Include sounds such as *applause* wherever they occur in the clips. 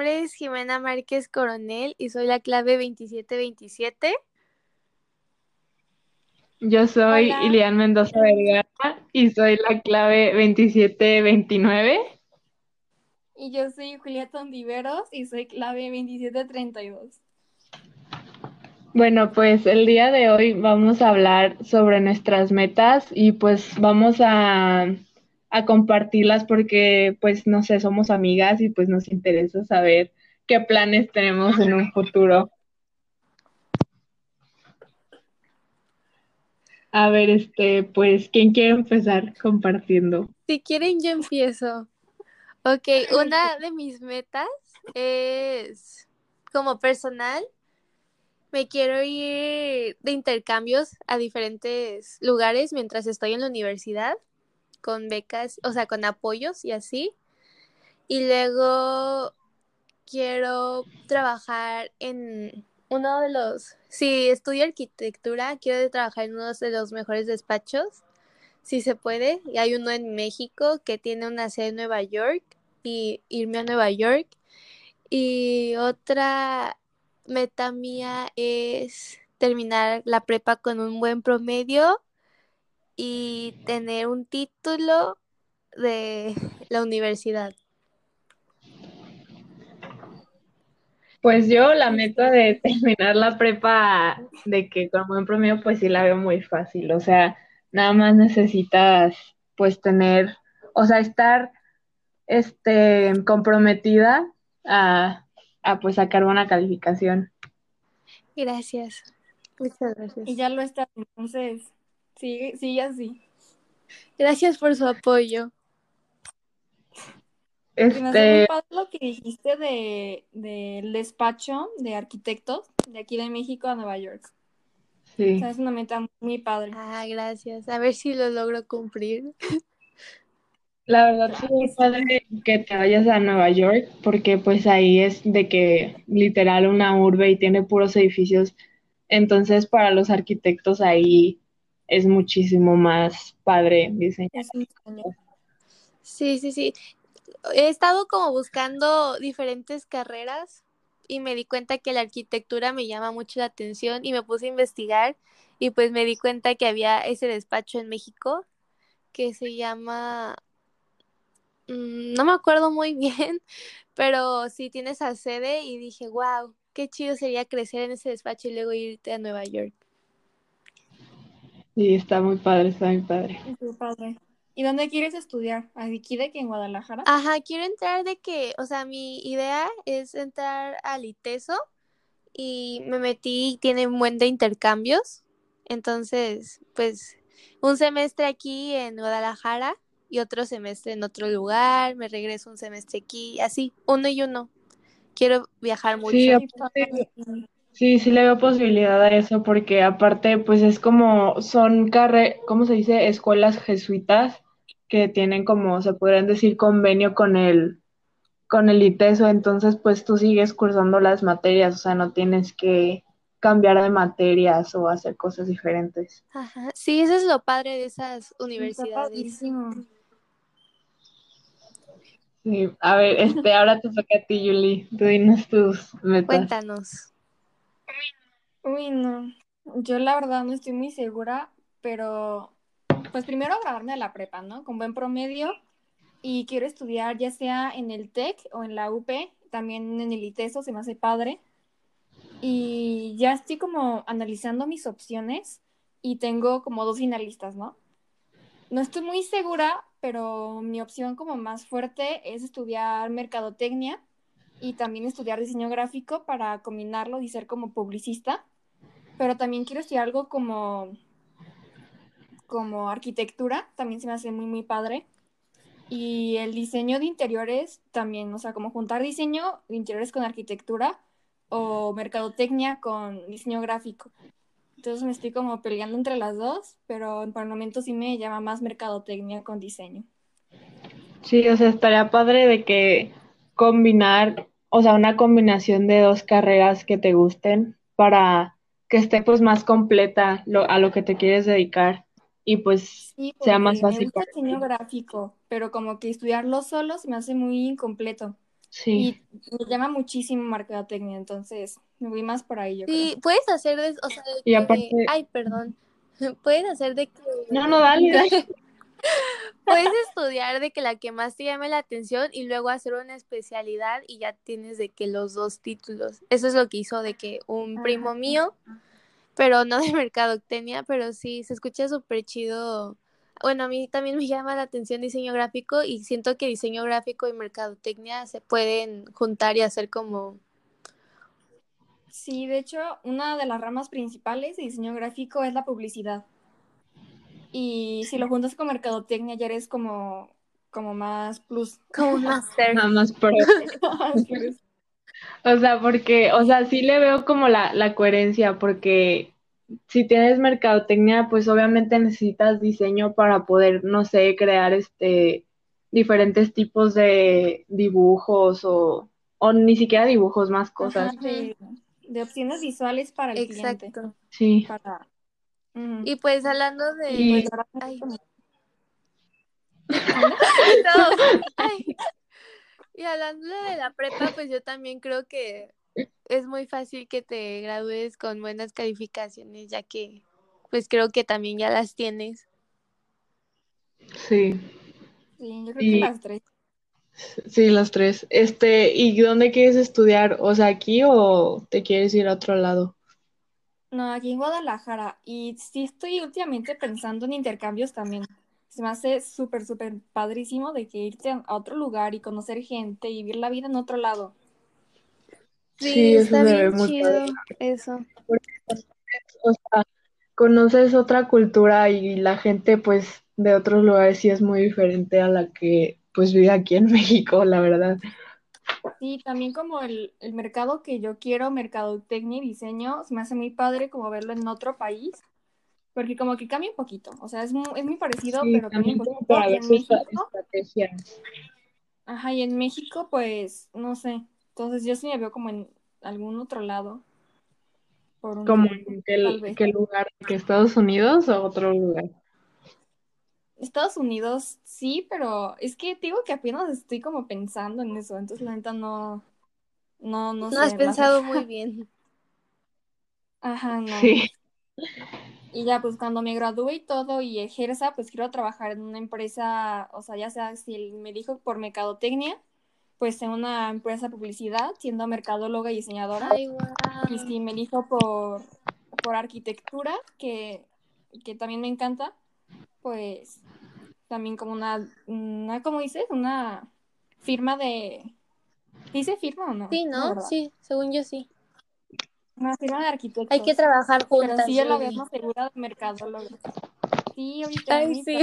nombre es Jimena Márquez Coronel y soy la clave 2727. Yo soy Ilian Mendoza Vergara y soy la clave 2729. Y yo soy Julieta Ondiveros y soy clave 2732. Bueno, pues el día de hoy vamos a hablar sobre nuestras metas y pues vamos a, a compartirlas porque pues no sé, somos amigas y pues nos interesa saber qué planes tenemos en un futuro. A ver, este, pues, ¿quién quiere empezar compartiendo? Si quieren, yo empiezo. Ok, una de mis metas es como personal. Me quiero ir de intercambios a diferentes lugares mientras estoy en la universidad, con becas, o sea, con apoyos y así. Y luego quiero trabajar en uno de los, si estudio arquitectura, quiero trabajar en uno de los mejores despachos, si se puede. Y hay uno en México que tiene una sede en Nueva York y irme a Nueva York. Y otra meta mía es terminar la prepa con un buen promedio y tener un título de *laughs* la universidad. Pues yo la meta de *laughs* terminar la prepa de que con buen promedio, pues sí la veo muy fácil. O sea, nada más necesitas pues tener, o sea, estar este comprometida a, a pues sacar buena calificación. Gracias. Muchas gracias. Y ya lo está, entonces sigue, sigue así. Gracias por su apoyo. Este... lo que dijiste de, del despacho de arquitectos de aquí de México a Nueva York. Sí. O sea, es una meta muy padre. Ah, gracias. A ver si lo logro cumplir. La verdad sí es padre que te vayas a Nueva York porque pues ahí es de que literal una urbe y tiene puros edificios. Entonces para los arquitectos ahí es muchísimo más padre diseñar. Sí, sí, sí he estado como buscando diferentes carreras y me di cuenta que la arquitectura me llama mucho la atención y me puse a investigar y pues me di cuenta que había ese despacho en México que se llama, mm, no me acuerdo muy *laughs* bien, pero sí tiene esa sede y dije, wow, qué chido sería crecer en ese despacho y luego irte a Nueva York. Sí, está muy padre, está muy padre. Muy padre. ¿Y dónde quieres estudiar? ¿Aquí de que en Guadalajara? Ajá, quiero entrar de que, o sea, mi idea es entrar al ITESO y me metí, tiene un buen de intercambios. Entonces, pues, un semestre aquí en Guadalajara y otro semestre en otro lugar, me regreso un semestre aquí, así, uno y uno. Quiero viajar mucho. Sí, sí, sí le veo posibilidad a eso porque aparte, pues es como, son carre, ¿cómo se dice? Escuelas jesuitas que tienen como, se podrían decir, convenio con el, con el ITESO, entonces pues tú sigues cursando las materias, o sea, no tienes que cambiar de materias o hacer cosas diferentes. Ajá, sí, eso es lo padre de esas universidades. Sí, a ver, este, ahora te toca a ti, Julie, tú dinos tus metas. Cuéntanos. Uy, no, yo la verdad no estoy muy segura, pero pues primero graduarme a la prepa, ¿no? Con buen promedio y quiero estudiar ya sea en el TEC o en la UP, también en el ITESO, se me hace padre. Y ya estoy como analizando mis opciones y tengo como dos finalistas, ¿no? No estoy muy segura, pero mi opción como más fuerte es estudiar mercadotecnia y también estudiar diseño gráfico para combinarlo y ser como publicista. Pero también quiero estudiar algo como como arquitectura, también se me hace muy, muy padre. Y el diseño de interiores también, o sea, como juntar diseño de interiores con arquitectura o mercadotecnia con diseño gráfico. Entonces me estoy como peleando entre las dos, pero en el momento sí me llama más mercadotecnia con diseño. Sí, o sea, estaría padre de que combinar, o sea, una combinación de dos carreras que te gusten para que esté pues más completa a lo que te quieres dedicar y pues sea más fácil. Me gusta diseño gráfico, pero como que estudiarlo solo se me hace muy incompleto. Sí. Y me llama muchísimo mercadotecnia, entonces me voy más por ahí. Yo sí, puedes hacer, de, o sea, de que, ay, perdón, *laughs* puedes hacer de que... No, no, dale, dale. *laughs* *laughs* puedes estudiar de que la que más te llame la atención y luego hacer una especialidad y ya tienes de que los dos títulos. Eso es lo que hizo de que un primo mío, pero no de mercadotecnia, pero sí, se escucha súper chido bueno, a mí también me llama la atención diseño gráfico y siento que diseño gráfico y mercadotecnia se pueden juntar y hacer como... Sí, de hecho, una de las ramas principales de diseño gráfico es la publicidad. Y si lo juntas con mercadotecnia ya eres como, como más plus. Como master. *laughs* más pro. o sea, porque, o sea, sí le veo como la, la coherencia, porque si tienes mercadotecnia, pues obviamente necesitas diseño para poder, no sé, crear este diferentes tipos de dibujos o, o ni siquiera dibujos, más cosas. de, opciones visuales para el Exacto. cliente. Sí. Y pues hablando de... Y... *laughs* *laughs* y hablando de la prepa, pues yo también creo que es muy fácil que te gradúes con buenas calificaciones, ya que pues creo que también ya las tienes. Sí. Sí, yo creo que las tres. Sí, las tres. Este, ¿y dónde quieres estudiar? O sea, aquí o te quieres ir a otro lado? No, aquí en Guadalajara. Y sí estoy últimamente pensando en intercambios también. Se me hace súper, súper padrísimo de que irte a otro lugar y conocer gente y vivir la vida en otro lado. Sí, está bien chido eso. o sea, conoces otra cultura y la gente pues de otros lugares sí es muy diferente a la que pues vive aquí en *laughs* México, la verdad. Sí, también como el, el mercado que yo quiero, mercadotecnia y diseño, se me hace muy padre como verlo en otro país, porque como que cambia un poquito, o sea, es muy, es muy parecido, pero cambia un poquito. Para en México, Ajá, y en México pues, no sé, entonces yo sí me veo como en algún otro lado. Por ¿Como en qué, lugar? ¿Que Estados Unidos o otro lugar? Estados Unidos sí, pero es que digo que apenas estoy como pensando en eso, entonces la neta no, no, no, no has pensado muy *laughs* bien. Ajá, no. Sí. Y ya, pues cuando me gradúe y todo y ejerza, pues quiero trabajar en una empresa, o sea, ya sea si él me dijo por mercadotecnia, pues en una empresa de publicidad, siendo mercadóloga y diseñadora. Y si me elijo por, por arquitectura, que, que, también me encanta, pues también como una, una ¿cómo dices? Una firma de... ¿Dice firma o no? Sí, ¿no? Sí, según yo sí. Una firma de arquitectos. Hay que trabajar juntas. Pero sí, yo la veo más segura de mercadóloga. Sí, ahorita. Ay, sí.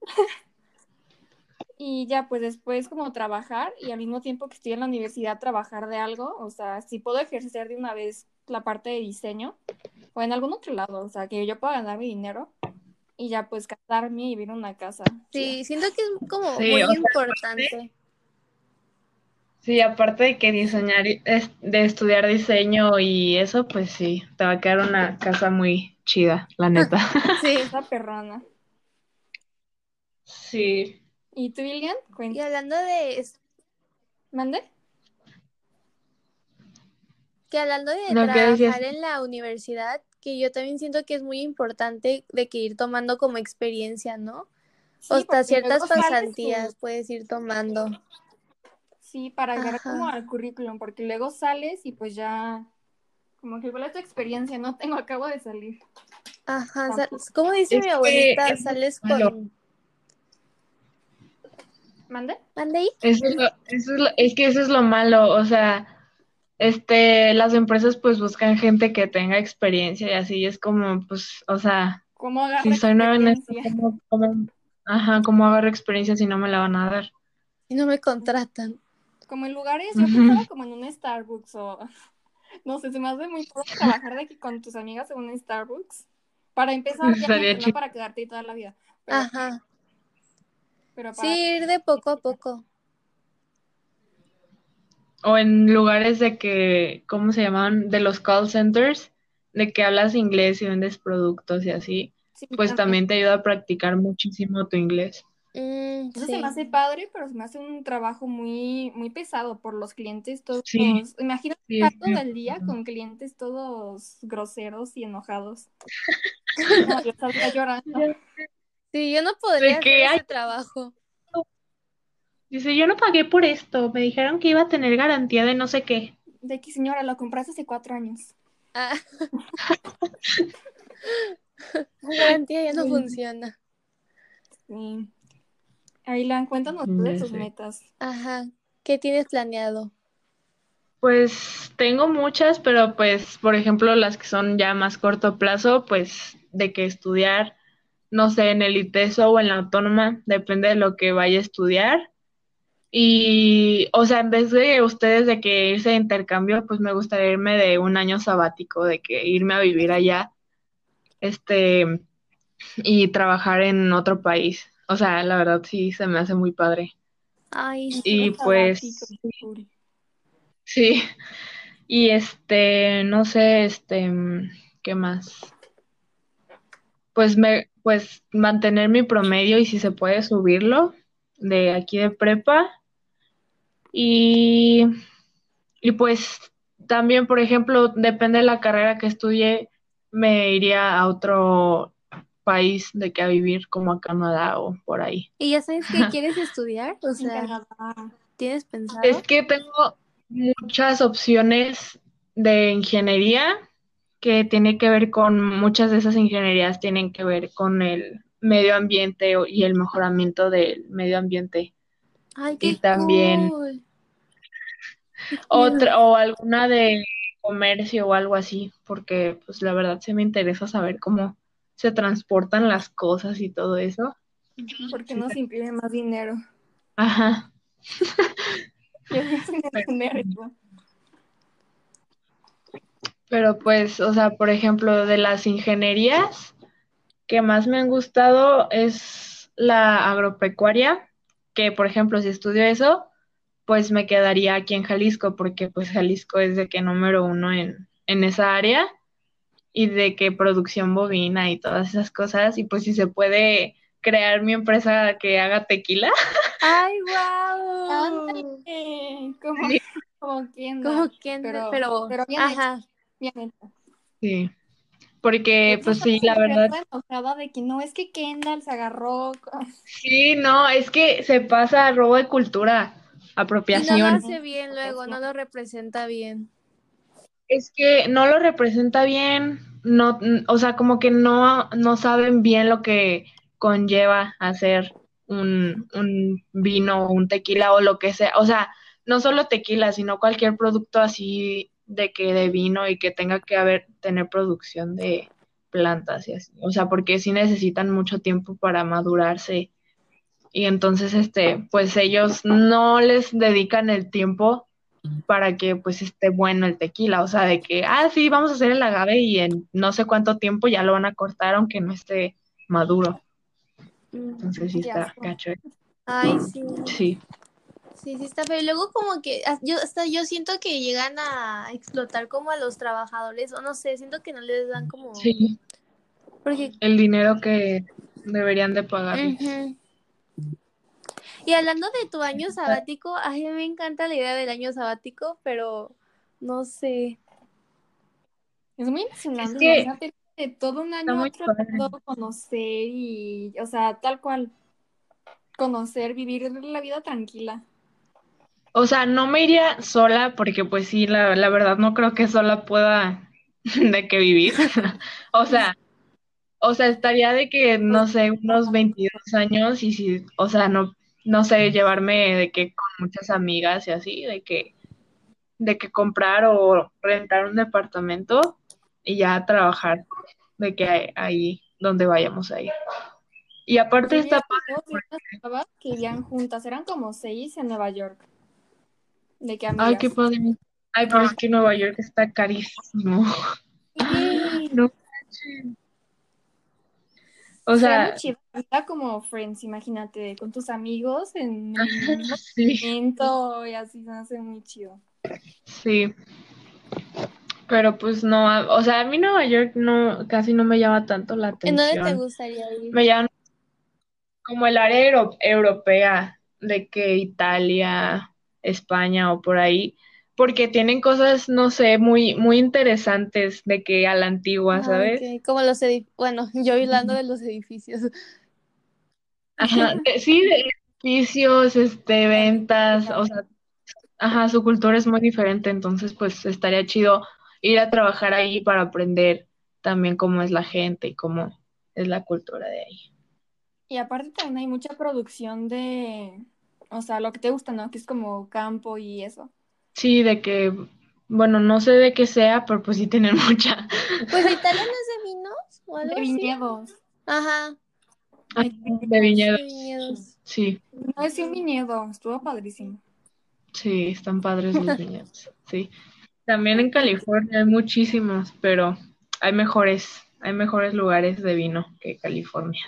*laughs* y ya pues después como trabajar y al mismo tiempo que estoy en la universidad trabajar de algo, o sea, si puedo ejercer de una vez la parte de diseño o en algún otro lado, o sea, que yo pueda ganar mi dinero y ya pues casarme y vivir en una casa. Sí, siento que es como muy importante. Sí, aparte de que diseñar, de estudiar diseño y eso, pues sí, te va a quedar una casa muy chida, la neta. *laughs* sí, *laughs* esa perrona. Sí, ¿Y tú, Lilian? Y hablando de... ¿Mande? Que hablando de trabajar en la universidad, que yo también siento que es muy importante de que ir tomando como experiencia, ¿no? o hasta ciertas pasantías puedes ir tomando. Sí, para agregar como al currículum, porque luego sales y pues ya, como que igual es tu experiencia, no tengo, acabo de salir. Ajá, como dice mi abuelita, sales con ¿Mande? ¿Mande? Eso es, es, que eso es lo malo, o sea, este, las empresas pues buscan gente que tenga experiencia y así es como, pues, o sea, si soy nueva en esto, ¿cómo, ajá, ¿cómo agarro experiencia si no me la van a dar? Y no me contratan. Como en lugares, yo pensaba como en un Starbucks o, *laughs* no sé, se me hace muy poco trabajar de aquí con tus amigas en un Starbucks. Para empezar, *laughs* ya no para quedarte toda la vida. Ajá sí, ir de poco a poco. O en lugares de que, ¿cómo se llaman? De los call centers, de que hablas inglés y vendes productos y así, pues también. te ayuda a practicar muchísimo tu inglés. Mm, Eso se me hace padre, pero se me hace un trabajo muy, muy pesado por los clientes todos. Sí. Imagínate estar todo el día con clientes todos groseros y enojados. *laughs* no, yo llorando. Sí, yo no podría hacer ese trabajo. Dice, yo no pagué por esto, me dijeron que iba a tener garantía de no sé qué. De que señora, lo compraste hace cuatro años. Ah. *laughs* La garantía ya no funciona. Sí. Aylan, cuéntanos de tus metas. Ajá. ¿Qué tienes planeado? Pues tengo muchas, pero pues, por ejemplo, las que son ya más corto plazo, pues de que estudiar, no sé, en el ITESO o en la autónoma, depende de lo que vaya a estudiar. Y, o sea, en vez de ustedes de que irse de intercambio, pues me gustaría irme de un año sabático, de que irme a vivir allá, este, y trabajar en otro país. O sea, la verdad sí se me hace muy padre. Ay, sí, y pues sí. Y este, no sé, este, ¿qué más? Pues me pues mantener mi promedio y si se puede subirlo de aquí de prepa. Y, y pues también, por ejemplo, depende de la carrera que estudie, me iría a otro país de que a vivir como a Canadá o por ahí. ¿Y ya sabes qué *laughs* quieres estudiar? O sea, ¿tienes pensado? Es que tengo muchas opciones de ingeniería que tiene que ver con, muchas de esas ingenierías tienen que ver con el medio ambiente y el mejoramiento del medio ambiente. Ay, qué y también otra o alguna de comercio o algo así, porque pues la verdad se me interesa saber cómo se transportan las cosas y todo eso. Porque no se imprime más dinero. Ajá. *laughs* Pero pues, o sea, por ejemplo, de las ingenierías que más me han gustado es la agropecuaria, que por ejemplo, si estudio eso, pues me quedaría aquí en Jalisco, porque pues Jalisco es de que número uno en, en esa área y de que producción bovina y todas esas cosas. Y pues si se puede crear mi empresa que haga tequila. ¡Ay, wow! Como, como quien, como quien, pero, pero, pero bien ajá. bien Sí. Porque, pues sí, la verdad. enojada de que no, es que Kendall se agarró. *laughs* Sí, no, es que se pasa a robo de cultura, apropiación. Y no lo hace bien luego, no lo representa bien es que no lo representa bien, no, o sea, como que no, no saben bien lo que conlleva hacer un, un vino, un tequila o lo que sea, o sea, no solo tequila, sino cualquier producto así de que de vino y que tenga que haber, tener producción de plantas y así, o sea, porque sí necesitan mucho tiempo para madurarse y entonces, este, pues ellos no les dedican el tiempo para que pues esté bueno el tequila, o sea, de que, ah, sí, vamos a hacer el agave y en no sé cuánto tiempo ya lo van a cortar aunque no esté maduro. Mm, Entonces sí está cacho. ¿eh? Ay, sí. Sí. Sí, sí está pero luego como que ah, yo hasta yo siento que llegan a explotar como a los trabajadores o no sé, siento que no les dan como Sí. Porque el dinero que deberían de pagar. Y hablando de tu año sabático, a mí me encanta la idea del año sabático, pero no sé. Es muy emocionante. Es que todo un año tratando conocer y, o sea, tal cual, conocer, vivir la vida tranquila. O sea, no me iría sola porque pues sí, la, la verdad no creo que sola pueda *laughs* de que vivir. o sea, o sea, estaría de que, no sé, unos 22 años y si, o sea, no no sé, llevarme de que con muchas amigas y así, de que, de que comprar o rentar un departamento y ya trabajar de que ahí donde vayamos a ir. Y aparte está. Que irían juntas, eran como seis en Nueva York. De que Ay, qué padre. Ay, pero es que Nueva York está carísimo. *laughs* no o sea, está como Friends, imagínate, con tus amigos en *laughs* el mismo momento y así se hace muy chido. Sí. Pero pues no, o sea, a mí Nueva York no, casi no me llama tanto la atención. ¿En dónde te gustaría ir? Me llama como el área europea, de que Italia, España o por ahí, porque tienen cosas, no sé, muy, muy interesantes de que a la antigua, ah, ¿sabes? Como los edificios, bueno, *laughs* yo hablando de los edificios. Ajá, *laughs* sí, de edificios, este, ventas, o sea, ajá, su cultura es muy diferente, entonces pues estaría chido ir a trabajar ahí para aprender también cómo es la gente y cómo es la cultura de ahí. Y aparte también hay mucha producción de, o sea, lo que te gusta, ¿no? Que es como campo y eso. Sí, de que, bueno, no sé de qué sea, pero pues sí tienen *laughs* mucha. Pues Italia no es de vinos o algo De viñedos. Ajá. de viñedos. Sí. No es un viñedo, estuvo padrísimo. Sí, están padres los *laughs* viñedos, sí. También en California hay muchísimos, pero hay mejores, hay mejores lugares de vino que California.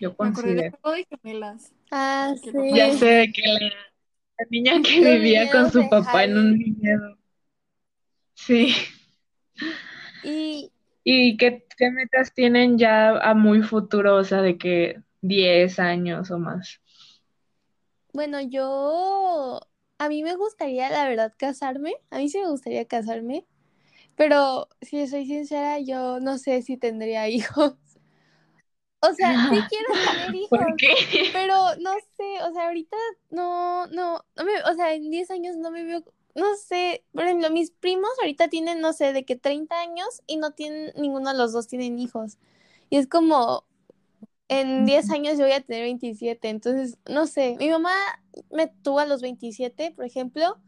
Yo considero. De Ah, sí. Ya sé de que la, niña que vivía con su papá en un viñedo. Sí. Y, ¿Y qué, qué metas tienen ya a muy futuro? O sea, de que 10 años o más. Bueno, yo, a mí me gustaría, la verdad, casarme. A mí sí me gustaría casarme. Pero si soy sincera, yo no sé si tendría *laughs* hijos. O sea, sí *laughs* quiero tener *laughs* hijos. ¿Por qué? Pero no sé, o sea, ahorita no, no, no me, o sea, en 10 años no me veo, no sé, por ejemplo, mis primos ahorita tienen, no sé, de que 30 años y no tienen, ninguno de los dos tienen hijos. Y es como, en 10 años yo voy a tener 27, entonces, no sé, mi mamá me tuvo a los 27, por ejemplo,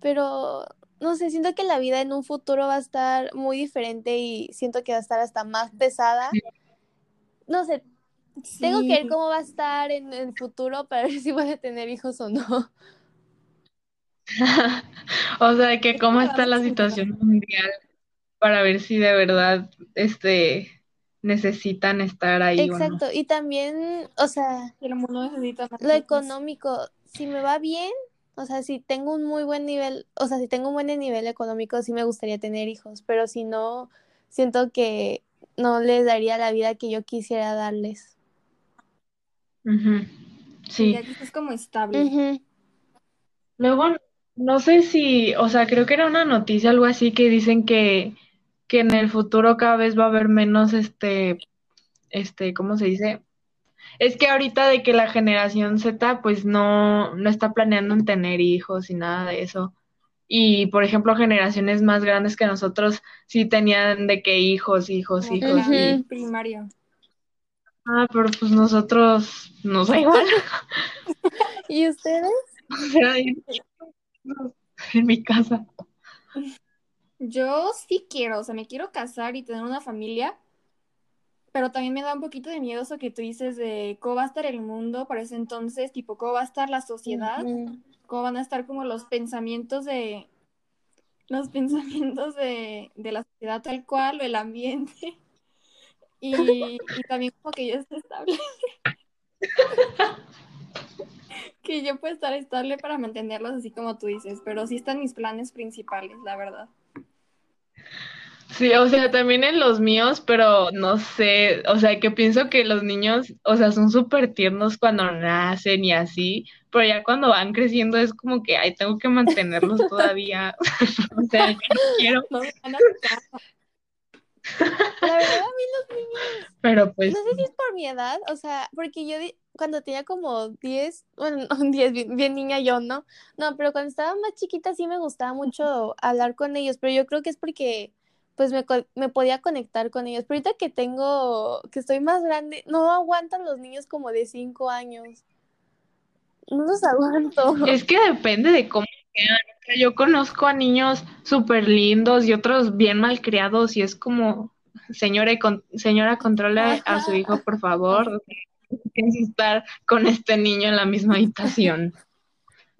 pero no sé, siento que la vida en un futuro va a estar muy diferente y siento que va a estar hasta más pesada. No sé, tengo que ver cómo va a estar en el futuro para ver si voy a tener hijos o no. *laughs* o sea, que cómo está la situación mundial para ver si de verdad, este, necesitan estar ahí. Exacto, y también, o sea, el mundo necesita lo económico, si me va bien, o sea, si tengo un muy buen nivel, o sea, si tengo un buen nivel económico, sí me gustaría tener hijos, pero si no, siento que no les daría la vida que yo quisiera darles. Sí. es como estable. Luego, no sé si, o sea, creo que era una noticia, algo así, que dicen que que en el futuro cada vez va a haber menos, este, este, ¿cómo se dice? Es que ahorita de que la generación Z pues no, no está planeando en tener hijos y nada de eso. Y por ejemplo, generaciones más grandes que nosotros sí tenían de que hijos, hijos, hijos. y... Primario. Ah, pero pues nosotros nos da igual. *laughs* ¿Y ustedes? *laughs* O sea, en mi casa. Yo sí quiero, o sea, me quiero casar y tener una familia, pero también me da un poquito de miedo eso que tú dices de cómo va a estar el mundo para ese entonces, tipo, cómo va a estar la sociedad, cómo van a estar como los pensamientos de los *laughs* pensamientos de, la sociedad tal cual o el ambiente. *laughs* Y, también como que yo esté estable. *laughs* que yo pueda estar estable para mantenerlos así como tú dices, pero sí están mis planes principales, la verdad. Sí, o sea, también en los míos, pero no sé, o sea, que pienso que los niños, o sea, son súper tiernos cuando nacen y así, pero ya cuando van creciendo es como que, ay, tengo que mantenerlos *laughs* todavía, *laughs* o sea, yo no quiero. No La verdad, a mí los niños. Pero pues. No sé si es por mi edad, o sea, porque yo cuando tenía como 10, bueno, *laughs* 10, bien, bien, niña yo, ¿no? No, pero cuando estaba más chiquita sí me gustaba mucho hablar con ellos, pero yo creo que es porque pues me, me, podía conectar con ellos. Pero ahorita que tengo, que estoy más grande, no aguantan los niños como de 5 años. No los aguanto. Es que depende de cómo sean. Yo conozco a niños súper lindos y otros bien malcriados y es como, señora, señora, controla a su hijo, por favor. Tienes que estar con este niño en la misma habitación.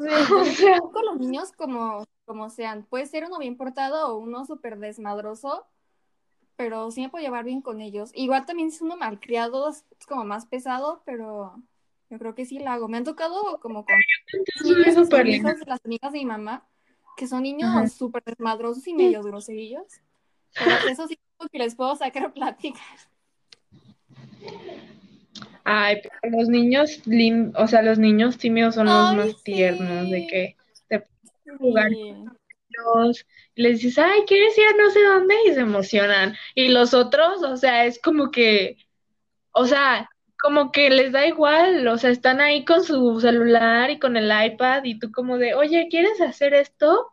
*laughs* con los niños como como sean. Puede ser uno bien portado o uno súper desmadroso, pero sí me puedo llevar bien con ellos. Igual también es uno malcriado, es como más pesado, pero yo creo que sí lo hago. Me han tocado como con niños las amigas de mi mamá, que son niños súper desmadrosos y medio groserillos. Pero eso sí que les puedo sacar *laughs* pláticas. Ay, pero los niños, o sea, los niños tímidos son los más tiernos, de que te jugar con ellos, les dices, ay, ¿quieres ir a no sé dónde? Y se emocionan. Y los otros, o sea, es como que, o sea, como que les da igual, o sea, están ahí con su celular y con el iPad y tú como de, oye, ¿quieres hacer esto?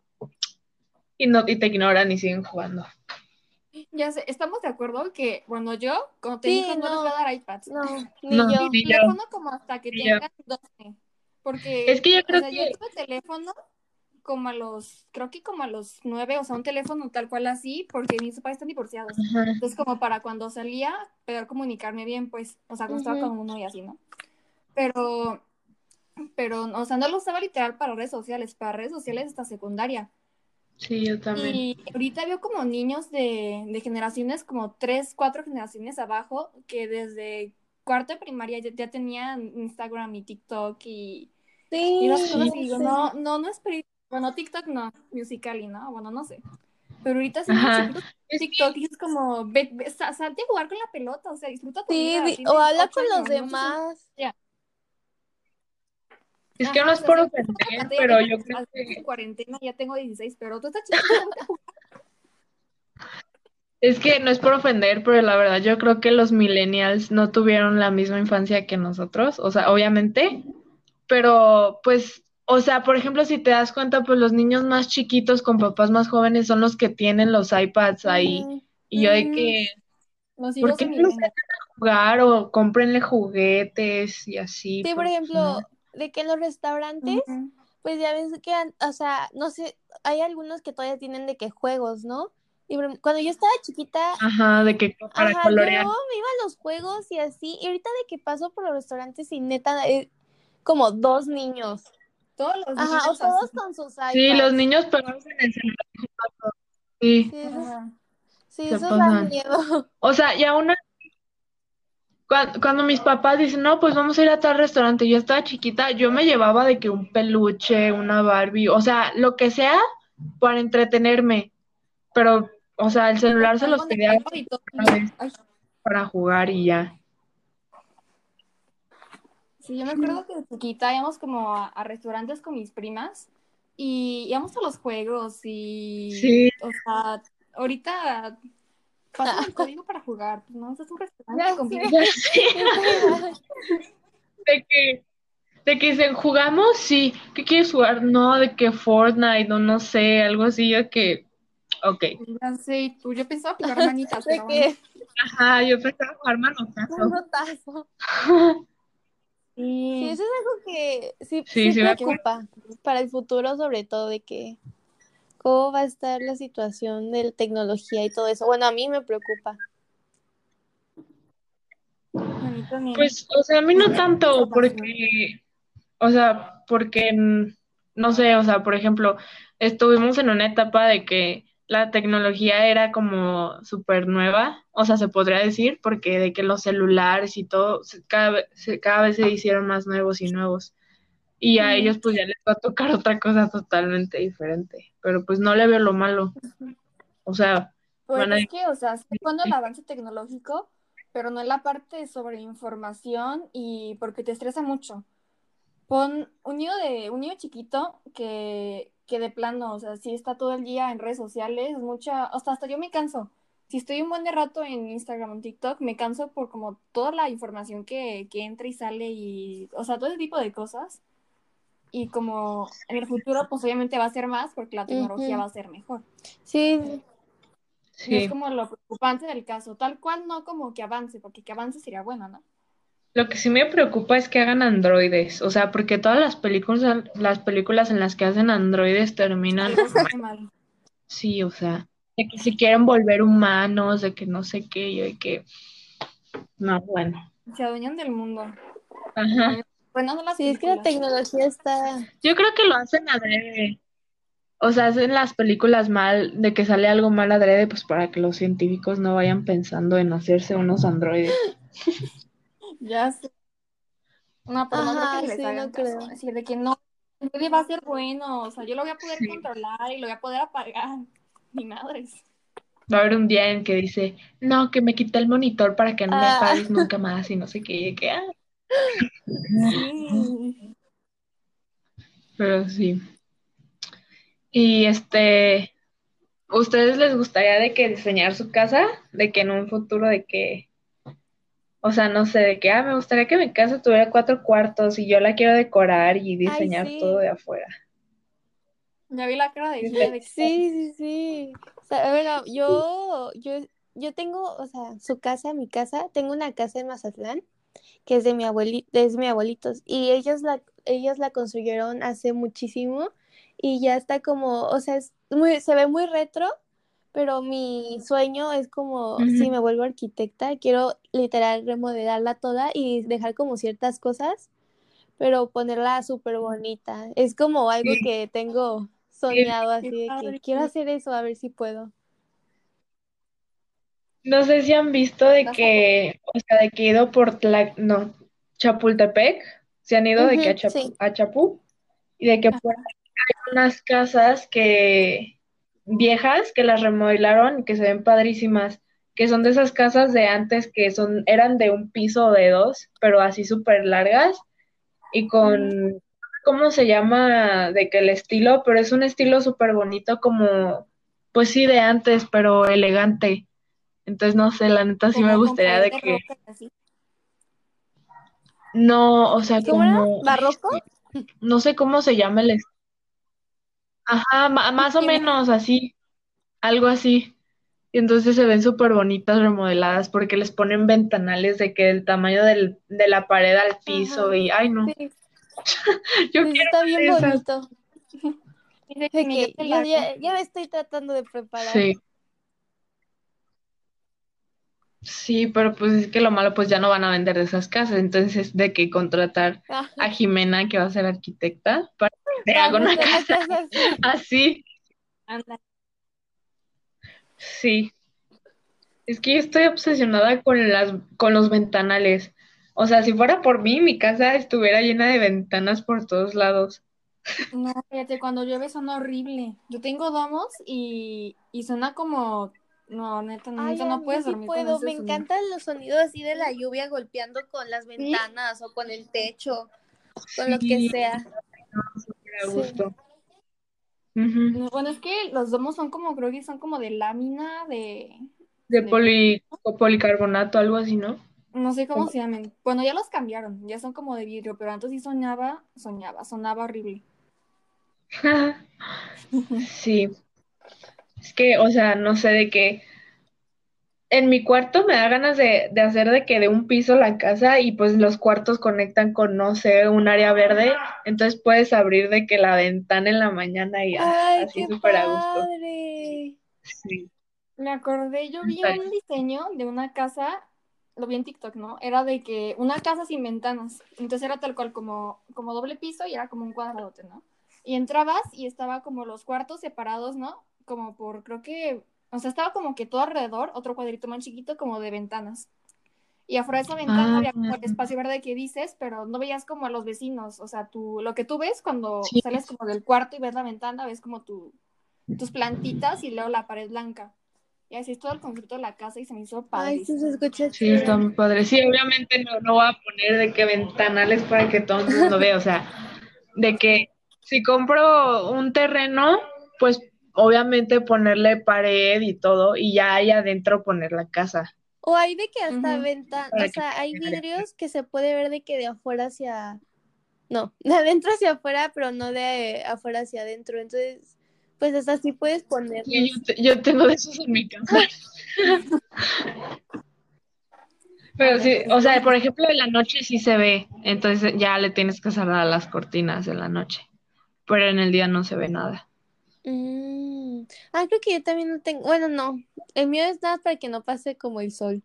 Y, no, y te ignoran y siguen jugando. Ya sé, estamos de acuerdo que, bueno, yo, como te dije, no, les voy a dar iPads. No, *laughs* ni no, yo. Mi teléfono como hasta que tengan 12. Porque, es que yo creo o sea, que... yo tuve teléfono como a los, creo que como a los nueve, o sea, un teléfono tal cual así, porque mis papás están divorciados. Entonces, como para cuando salía, poder comunicarme bien, pues, o sea, cuando estaba con uno y así, ¿no? Pero, pero, o sea, no lo usaba literal para redes sociales, para redes sociales hasta secundaria. Sí, yo también. Y ahorita veo como niños de, de generaciones, como tres, cuatro generaciones abajo, que desde cuarto de primaria ya, tenían Instagram y TikTok y, sí, y las cosas y digo, no, no, no es bueno, TikTok no, Musical.ly, ¿no? Bueno, no sé. Pero ahorita sí, TikTok y es como, ve, salte a jugar con la pelota, o sea, disfruta tu sí, o habla con los demás. Ya. Es que no es por ofender, pero yo creo que... En cuarentena ya tengo 16, pero tú estás es que no es por ofender, pero la verdad yo creo que los millennials no tuvieron la misma infancia que nosotros, o sea, obviamente, pero pues, o sea, por ejemplo, si te das cuenta, pues los niños más chiquitos con papás más jóvenes son los que tienen los iPads ahí. Y yo de que... ¿Por qué no se a jugar o cómprenle juguetes y así? Sí, por ejemplo, de que los restaurantes, pues ya ves que, o sea, no sé, hay algunos que todavía tienen de que juegos, ¿no? Y cuando yo estaba chiquita, ajá, de que para ajá, colorear. Yo me iba a los juegos y así, y ahorita de que paso por los restaurantes y neta, es como dos niños. Todos los niños. Ajá, o todos con sus iPads. Sí, los niños pegados en el celular. Sí, sí, eso, sí, eso da miedo. O sea, y aún cuando, mis papás dicen, no, pues vamos a ir a tal restaurante, yo estaba chiquita, yo me llevaba de que un peluche, una Barbie, o sea, lo que sea para entretenerme. Pero, o sea, el celular se los pedía para jugar y ya. Sí, yo me acuerdo que de chiquita íbamos como a, restaurantes con mis primas y íbamos a los juegos y, sí. o sea, ahorita Pasa el código para jugar, pues no, es un restaurante *laughs* de que, de que dicen, ¿jugamos? Sí. ¿Qué quieres jugar? No, de que Fortnite o no sé, algo así, yo que, ok. Ya sé, tú, yo pensaba *laughs* jugar manitas, ¿De qué? Ajá, yo pensaba jugar manotazo. Manotazo. *laughs* Sí. sí, eso es algo que sí, sí, sí, preocupa para el futuro, sobre todo de que cómo va a estar la situación de la tecnología y todo eso. Bueno, a mí me preocupa. Pues, o sea, a mí no tanto, porque, o sea, porque, no sé, o sea, por ejemplo, estuvimos en una etapa de que la tecnología era como súper nueva, o sea, se podría decir, porque de que los celulares y todo, cada, cada vez se hicieron más nuevos y nuevos. Y a ellos pues ya les va a tocar otra cosa totalmente diferente, pero pues no le veo lo malo. O sea, pues es que, o sea, sí cuando el avance tecnológico, pero no en la parte sobre información y porque te estresa mucho. Pon un niño de un niño chiquito que, que de plano, o sea, si está todo el día en redes sociales, mucha, hasta hasta yo me canso. Si estoy un buen de rato en Instagram o TikTok, me canso por como toda la información que, que entra y sale y, o sea, todo ese tipo de cosas y como en el futuro pues obviamente va a ser más porque la tecnología va a ser mejor. Sí. sí. es como lo preocupante del caso, tal cual no como que avance, porque que avance sería bueno, ¿no? Lo que sí me preocupa es que hagan androides, o sea, porque todas las películas, las películas en las que hacen androides terminan mal. Sí, o sea, de que si quieren volver humanos, de que no sé qué, yo de que no, bueno. Se adueñan del mundo. Ajá. Bueno, no sí, es que la tecnología está... Yo creo que lo hacen adrede. O sea, hacen las películas mal, de que sale algo mal adrede, pues para que los científicos no vayan pensando en hacerse unos androides. *laughs* ya sé. No, pero no creo que les hagan caso. decir, de que no, va a ser bueno, o sea, yo lo voy a poder controlar y lo voy a poder apagar. *laughs* Ni madres. Va a haber un día en que dice, no, que me quita el monitor para que no me ah. apagues *laughs* nunca más y no sé qué. Y que, ah. Sí. Pero sí. Y este, ¿ustedes les gustaría de que diseñar su casa? De que en un futuro de que, o sea, no sé, de que, ah, me gustaría que mi casa tuviera cuatro cuartos y yo la quiero decorar y diseñar todo de afuera. Ya vi la cara de Sí, sí, sí. O sea, bueno, yo, yo, yo tengo, o sea, su casa, mi casa, tengo una casa en Mazatlán que es de mi abuelito, es mi y ellos la, ellos la construyeron hace muchísimo y ya está como, o sea, es muy, se ve muy retro, pero mi sueño es como, si me vuelvo arquitecta, quiero literal remodelarla toda y dejar como ciertas cosas, pero ponerla súper bonita. Es como algo que tengo soñado así de que quiero hacer eso, a ver si puedo. No sé si han visto de que, o sea, de que he ido por no, Chapultepec, se han ido de que a, Chapu, a Chapú, y de que por hay unas casas que viejas que las remodelaron que se ven padrísimas, que son de esas casas de antes que son, eran de un piso o de dos, pero así súper largas, y con, ¿cómo se llama? De que el estilo, pero es un estilo súper bonito como, pues sí, de antes, pero elegante. Entonces, no sé, la neta sí me gustaría de que... No, o sea, como... ¿Barroco? No sé cómo se llama el... Ajá, más o menos así, algo así. Y entonces se ven súper bonitas remodeladas porque les ponen ventanales de que el tamaño del, de la pared al piso y, ay no. *laughs* yo quiero está bien bonito. *laughs* ya, ya, me estoy tratando de preparar. Sí. Sí, pero pues es que lo malo pues ya no van a vender de esas casas, entonces de que contratar a Jimena que va a ser arquitecta para que *laughs* haga una casa así. *laughs* Sí. Es que yo estoy obsesionada con las con los ventanales. O sea, si fuera por mí, mi casa estuviera llena de ventanas por todos lados. No, fíjate, cuando llueve son horrible. Yo tengo domos y, y suena como no, neta, neta no puedes dormir puedo. Me encantan los sonidos así de la lluvia golpeando con las ventanas o con el techo, con lo que sea. Bueno, es que los domos son como, creo que son como de lámina, de... De, policarbonato, algo así, ¿no? No sé cómo se llaman. Bueno, ya los cambiaron, ya son como de vidrio, pero antes sí soñaba, soñaba, sonaba horrible. *laughs* sí. Es que, o sea, no sé de qué. En mi cuarto me da ganas de, hacer de que de un piso la casa y pues los cuartos conectan con, no sé, un área verde. Entonces puedes abrir de que la ventana en la mañana y así súper a gusto. Sí. Me acordé, yo vi un diseño de una casa, lo vi en TikTok, ¿no? Era de que una casa sin ventanas. Entonces era tal cual como, como doble piso y era como un cuadradote, ¿no? Y entrabas y estaba como los cuartos separados, ¿no? Como por, creo que, o sea, estaba como que todo alrededor, otro cuadrito más chiquito como de ventanas. Y afuera de esa ventana había como el ah. espacio verde que dices, pero no veías como a los vecinos. O sea, tú, lo que tú ves cuando sales como del cuarto y ves la ventana, ves como tu, tus plantitas y luego la pared blanca. Y así es todo el concepto de la casa y se me hizo padre. Ay, sí, se escucha Sí, está muy padre. Sí, obviamente no, no voy a poner de qué ventanales para que todo el mundo vea. O sea, de que si compro un terreno, pues obviamente ponerle pared y todo y ya ahí adentro poner la casa. O hay de que hasta ventanas, o sea, hay vidrios que se puede ver de que de afuera hacia, no, *laughs* de adentro hacia afuera, pero no de afuera hacia adentro, entonces, pues hasta así puedes poner. yo, tengo de esos en mi casa. *laughs* pero sí, o sea, por ejemplo, en la noche sí se ve, entonces ya le tienes que cerrar las cortinas en la noche, pero en el día no se ve nada. Mm. Ah, creo que yo también no tengo. Bueno, no. El mío es nada para que no pase como el sol.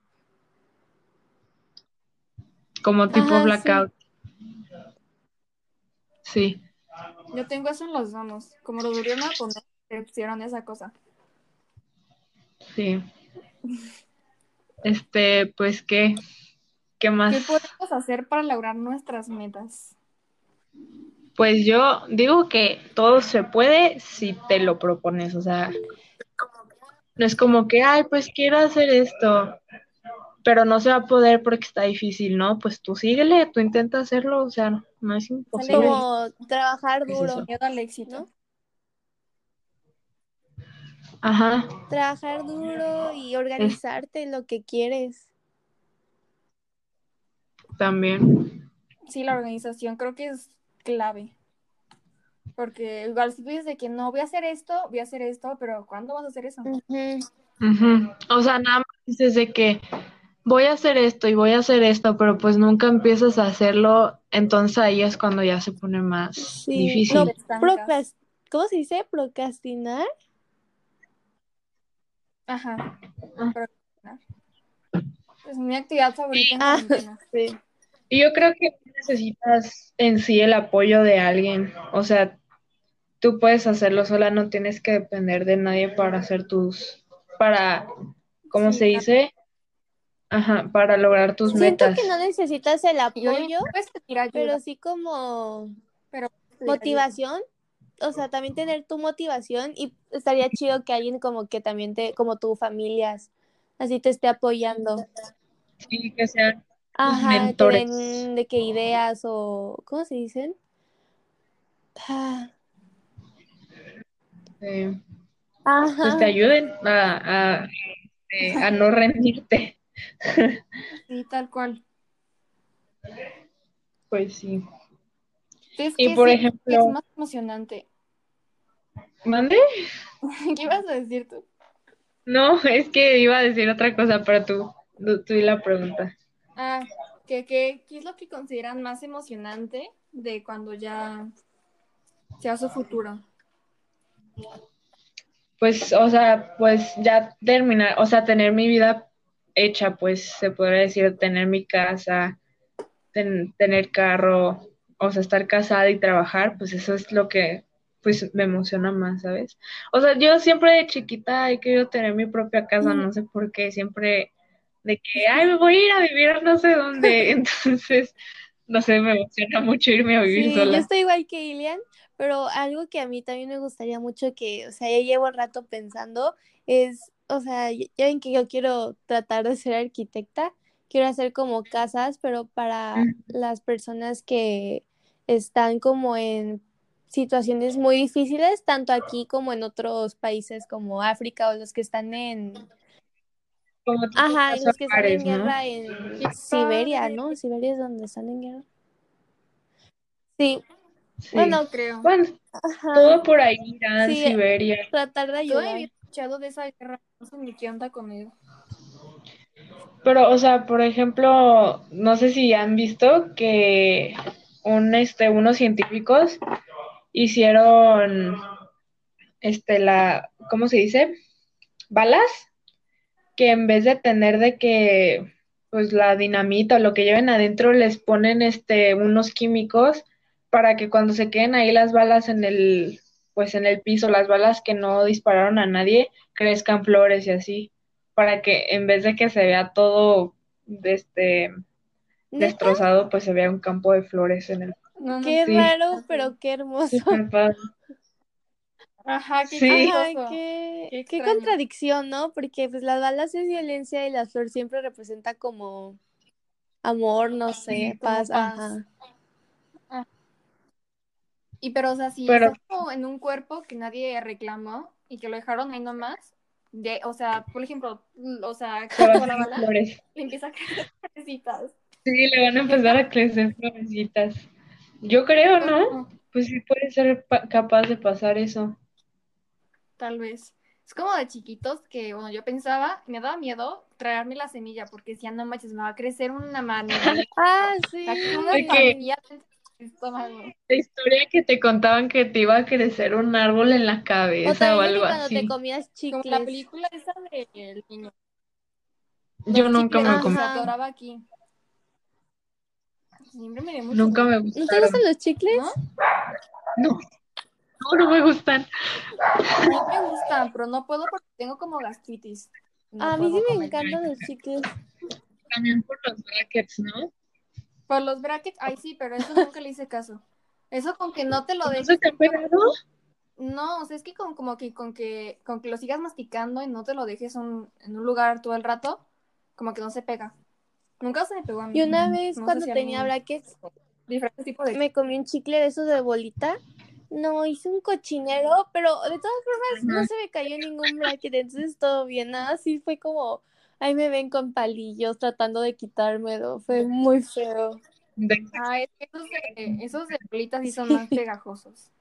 Como tipo blackout. Sí. Yo tengo eso en los manos. Como lo durieron a poner, pusieron esa cosa. Sí. Este, pues, ¿qué? ¿Qué más? ¿Qué podemos hacer para lograr nuestras metas? Pues yo digo que todo se puede si te lo propones, o sea, no es como que, ay, pues quiero hacer esto. pero no se va a poder porque está difícil, ¿no? Pues tú síguele, tú intenta hacerlo, o sea, no es imposible. Como trabajar duro. Miedo al éxito. Ajá. Trabajar duro y organizarte lo que quieres. También. Sí, la organización creo que es clave. Porque igual si tú dices de que no voy a hacer esto, voy a hacer esto, pero ¿cuándo vas a hacer eso? O sea, nada más dices de que voy a hacer esto y voy a hacer esto, pero pues nunca empiezas a hacerlo, entonces ahí es cuando ya se pone más difícil. ¿Cómo se dice? ¿Procrastinar? Ajá. Es mi actividad favorita. Ah, *laughs* sí. Y yo creo que necesitas en sí el apoyo de alguien. O sea, tú puedes hacerlo sola, no tienes que depender de nadie para hacer tus, para, ¿cómo se dice? Ajá, para lograr tus Siento metas. que no necesitas el apoyo, pero sí como pero motivación o sea, también tener tu motivación y estaría chido que alguien como que también te, como tu familias, así te esté apoyando. Sí, que sean Ajá, mentores. de qué ideas o, ¿cómo se dicen? Ah. Pues te ayuden a, a, este, a no rendirte. *laughs* Sí, tal cual. Pues sí y por ejemplo. Es más emocionante. ¿Mande? *laughs* ¿Qué ibas a decir tú? No, es que iba a decir otra cosa, pero tú, tú, y la pregunta. Ah, ¿qué, qué, ¿qué es lo que consideran más emocionante de cuando ya sea su futuro? Pues, o sea, pues ya terminar, o sea, tener mi vida hecha, pues se podría decir, tener mi casa, tener carro, o sea, estar casada y trabajar, pues eso es lo que pues me emociona más, ¿sabes? O sea, yo siempre de chiquita he querido tener mi propia casa, no sé por qué, siempre de que, ay, me voy a ir a vivir no sé dónde, *laughs* entonces, no sé, me emociona mucho irme a vivir sí, sola. Yo estoy igual que Ilian, pero algo que a mí también me gustaría mucho que, o sea, ya llevo rato pensando, es, o sea, ya ven que yo quiero tratar de ser arquitecta, quiero hacer como casas, pero para las personas que están como en situaciones muy difíciles, tanto aquí como en otros países como África o los que están en... Ajá, los que están en guerra en Siberia, ¿no? Siberia es donde están en guerra. Sí. Bueno, creo. Bueno, todo por ahí, Irán, Siberia. Tratar de ayudar. Yo he escuchado de esa guerra, no sé ni qué onda con él. Pero, o sea, por ejemplo, no sé si han visto que un, este, unos científicos hicieron, este, la, ¿cómo se dice? Balas que en vez de tener de que, pues, la dinamita o lo que lleven adentro, les ponen, este, unos químicos para que cuando se queden ahí las balas en el, pues, en el piso, las balas que no dispararon a nadie, crezcan flores y así, para que en vez de que se vea todo, este, destrozado, pues se vea un campo de flores en el qué raro, pero qué hermoso. Ajá, qué, qué, qué, contradicción, ¿no? Porque pues las balas es violencia y la flor siempre representa como amor, no sé, paz, ajá. Ah. Y pero, o sea, si pero... en un cuerpo que nadie reclamó y que lo dejaron ahí nomás, de, o sea, por ejemplo, o sea, con la bala, le empieza a crecer *laughs* florecitas. Sí, le van a empezar a crecer florecitas. Yo creo, ¿no? Pues sí puede ser capaz de pasar eso. Tal vez. Es como de chiquitos que, bueno, yo pensaba, me daba miedo traerme la semilla porque decía, no manches, me va a crecer una mano. *laughs* ah, sí. La historia que te contaban que te iba a crecer un árbol en la cabeza o, algo cuando te comías chicles. Como la película esa de El Niño. Yo nunca me comí. adoraba aquí. Nunca me gustaron. ¿No te gustan los chicles? ¿No? No, no, me gustan. A mí me gustan, pero no puedo porque tengo como gastritis. a mí sí me encantan los chicles. También por los brackets, ¿no? Por los brackets, ay sí, pero eso nunca le hice caso. Eso con que no te lo dejes. ¿No pegado? No, o sea, es que como que con que con que lo sigas masticando y no te lo dejes en un lugar todo el rato, como que no se pega. Nunca se me pegó a mí. Y una vez cuando tenía brackets, me comí un chicle de esos de bolita. No, hice un cochinero, pero de todas formas no se me cayó ningún bracket, entonces todo bien. Nada, así fue como, ahí me ven con palillos tratando de quitármelo. Fue muy feo. Ay, esos de, esos de bolitas sí son más pegajosos.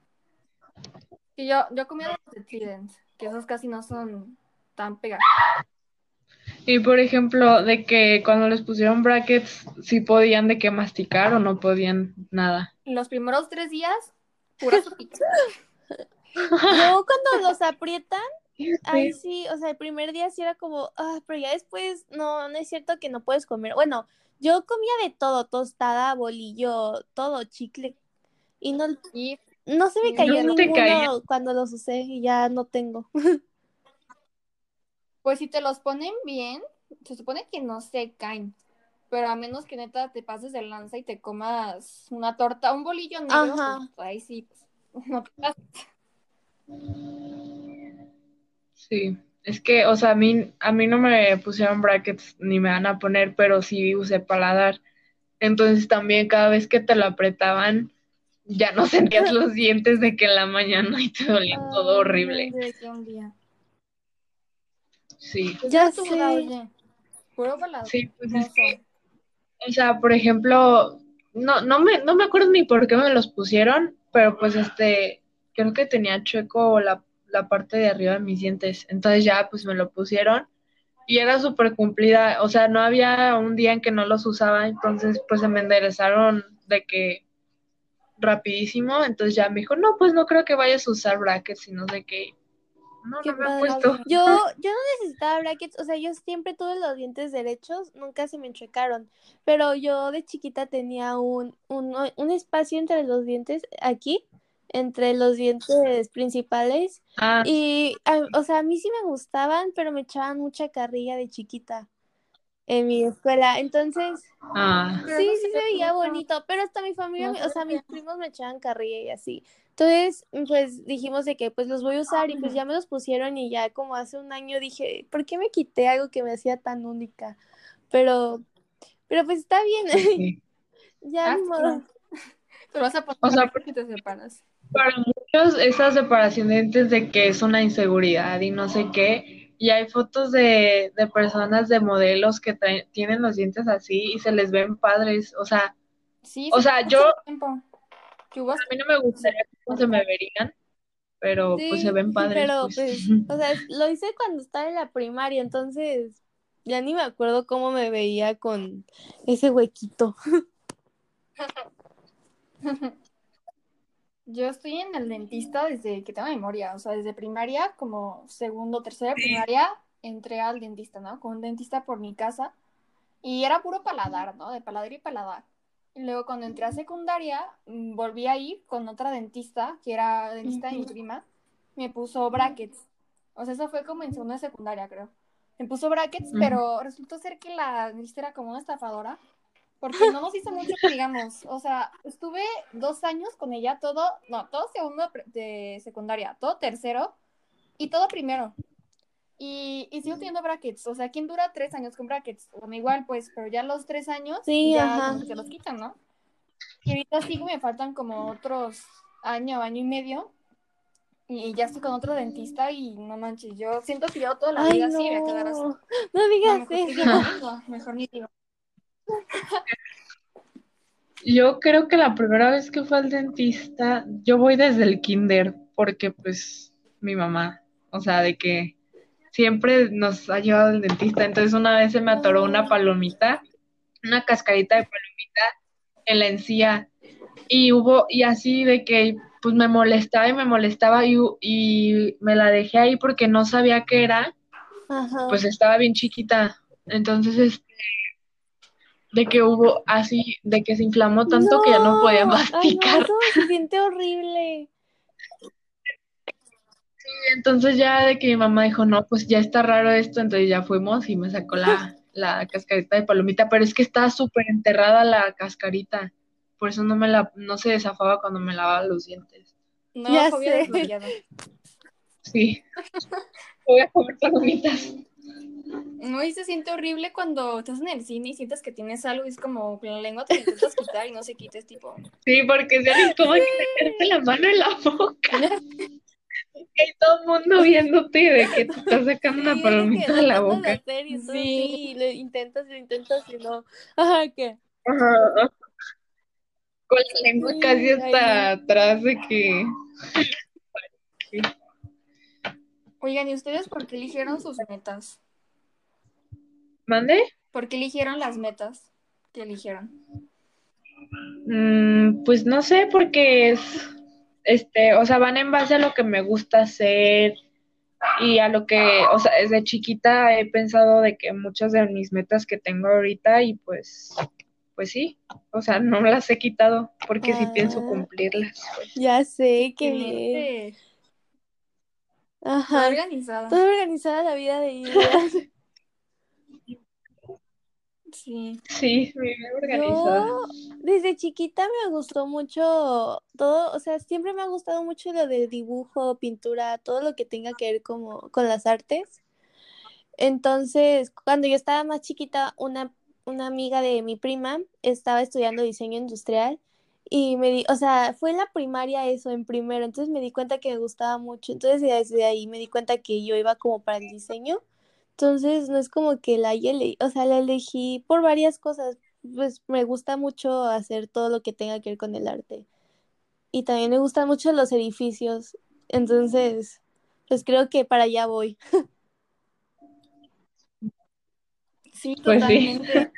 Y yo, yo comía los de Trident, que esos casi no son tan pegajosos. Y por ejemplo, de que cuando les pusieron brackets, sí podían de que masticar o no podían nada. Los primeros tres días, pura sopita. No, cuando los aprietan, ahí sí, o sea, el primer día sí era como, ah, pero ya después, no, no es cierto que no puedes comer. Bueno, yo comía de todo, tostada, bolillo, todo, chicle. Y no, no se me cayó ninguno cuando los usé y ya no tengo. *laughs* Pues si te los ponen bien, se supone que no se caen. Pero a menos que neta te pases de lanza y te comas una torta, un bolillo negro, pues, ahí sí, pues, *laughs* no te Sí, es que, o sea, a mí, a mí no me pusieron brackets ni me van a poner, pero sí usé paladar. Entonces también cada vez que te lo apretaban, ya no *laughs* sentías los dientes de que en la mañana y te dolía todo horrible. Sí. Pues ya sé. Oye. Puro Sí, pues es que, o sea, por ejemplo, no, no me, no me acuerdo ni por qué me los pusieron, pero pues este, creo que tenía chueco la, la parte de arriba de mis dientes. Entonces ya pues me lo pusieron y era súper cumplida, o sea, no había un día en que no los usaba, entonces pues se me enderezaron de que rapidísimo, entonces ya me dijo, no, pues no creo que vayas a usar brackets, sino de que no, no me he puesto. Yo, brackets, o sea, yo siempre tuve los dientes derechos, nunca se me enchecaron, pero yo de chiquita tenía un, un, un espacio entre los dientes aquí, entre los dientes principales, ah. y, o sea, a mí sí me gustaban, pero me echaban mucha carrilla de chiquita en mi escuela. Entonces, ah. sí, sí se veía bonito, pero hasta mi familia, o sea, mis primos me echaban carrilla y así. Entonces, pues dijimos de que pues los voy a usar y pues ya me los pusieron y ya como hace un año dije, ¿por qué me quité algo que me hacía tan única? Pero, pero pues está bien. *laughs* ya ah, Pero *laughs* vas a poner o sea, porque te separas. Para muchos esa separación de dientes de que es una inseguridad y no sé qué. Y hay fotos de, de personas, de modelos que tienen los dientes así y se les ven padres. O sea, sí, o sea, yo... A mí no me gustaría cómo se me verían, pero pues se ven padres. Pero pues. pues, *laughs* o sea, lo hice cuando estaba en la primaria, entonces ya ni me acuerdo cómo me veía con ese huequito. *laughs* Yo estoy en el dentista desde que tengo memoria, o sea, desde primaria, como segundo, tercera primaria, entré al dentista, ¿no? Con un dentista por mi casa. Y era puro paladar, ¿no? De paladar y paladar. Y luego cuando entré a secundaria, mm, volví a ir con otra dentista, que era dentista de mi prima, me puso brackets. O sea, eso fue como en segunda secundaria, creo. Me puso brackets, pero resultó ser que la dentista era como una estafadora, porque no nos hizo mucho digamos. O sea, estuve dos años con ella, todo, no, todo segundo de secundaria, todo tercero y todo primero. Y, y sigo teniendo brackets. O sea, ¿quién dura tres años con brackets? Bueno, igual, pues, pero ya los tres años ya se los quitan, ¿no? Y ahorita sí me faltan como otros año, año y medio. Y ya estoy con otro dentista y no manches, yo siento que yo toda la vida así voy a quedar así. No digas eso. mejor ni digo. Yo creo que la primera vez que fue al dentista, yo voy desde el kinder, porque pues mi mamá, o sea, de que siempre nos ha llevado el dentista. Entonces una vez se me atoró una palomita, una cascarita de palomita en la encía y hubo, y así de que pues me molestaba y me molestaba y, y me la dejé ahí porque no sabía qué era, pues estaba bien chiquita. Entonces, este, de que hubo así, de que se inflamó tanto que ya no podía masticar. se siente horrible entonces ya de que mi mamá dijo, no, pues ya está raro esto, entonces ya fuimos y me sacó la, *laughs* la cascarita de palomita, pero es que está súper enterrada la cascarita, por eso no me la, no se desafaba cuando me lavaba los dientes. No, ya sé. Sí, voy a comer palomitas. No, y se siente horrible cuando estás en el cine y sientes que tienes algo y es como la lengua te intentas quitar y no se quita, es tipo... Sí, porque se como que meterte la mano en la boca. *laughs* el mundo viéndote de que te estás sacando una palomita de la boca. sí. sí, lo intentas, lo intentas y no. Ajá, ¿qué? Ajá. Con la lengua casi hasta atrás de que... Oigan, ¿y ustedes por qué eligieron sus metas? ¿Mande? ¿Por qué eligieron las metas que eligieron? Mm, pues no sé, porque es, este, o sea, van en base a lo que me gusta hacer y a lo que, o sea, desde chiquita he pensado de que muchas de mis metas que tengo ahorita y pues, pues sí, o sea, no las he quitado porque sí pienso ah. cumplirlas. Pues. Ya sé, qué bien. Ajá. organizada. Toda organizada la vida de ella. *laughs* sí. Sí, bien organizada. Yo, desde chiquita me gustó mucho todo, o sea, siempre me ha gustado mucho lo de dibujo, pintura, todo lo que tenga que ver como con las artes. Entonces, cuando yo estaba más chiquita, una, una amiga de mi prima estaba estudiando diseño industrial y me di, o sea, fue en la primaria eso, en primero, entonces me di cuenta que me gustaba mucho, entonces desde ahí me di cuenta que yo iba como para el diseño, entonces no es como que la haya o sea, la elegí por varias cosas, pues me gusta mucho hacer todo lo que tenga que ver con el arte, y también me gustan mucho los edificios, entonces, pues creo que para allá voy. *laughs* Sí, pues totalmente.